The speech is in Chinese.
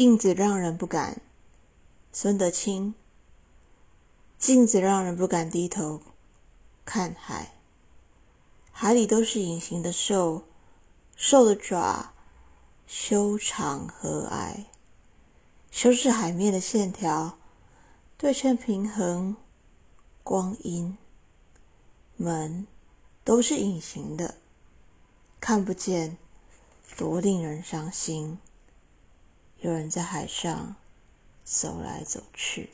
镜子让人不敢。孙德清。镜子让人不敢低头看海。海里都是隐形的兽，兽的爪修长和蔼，修饰海面的线条，对称平衡光阴。门都是隐形的，看不见，多令人伤心。有人在海上走来走去。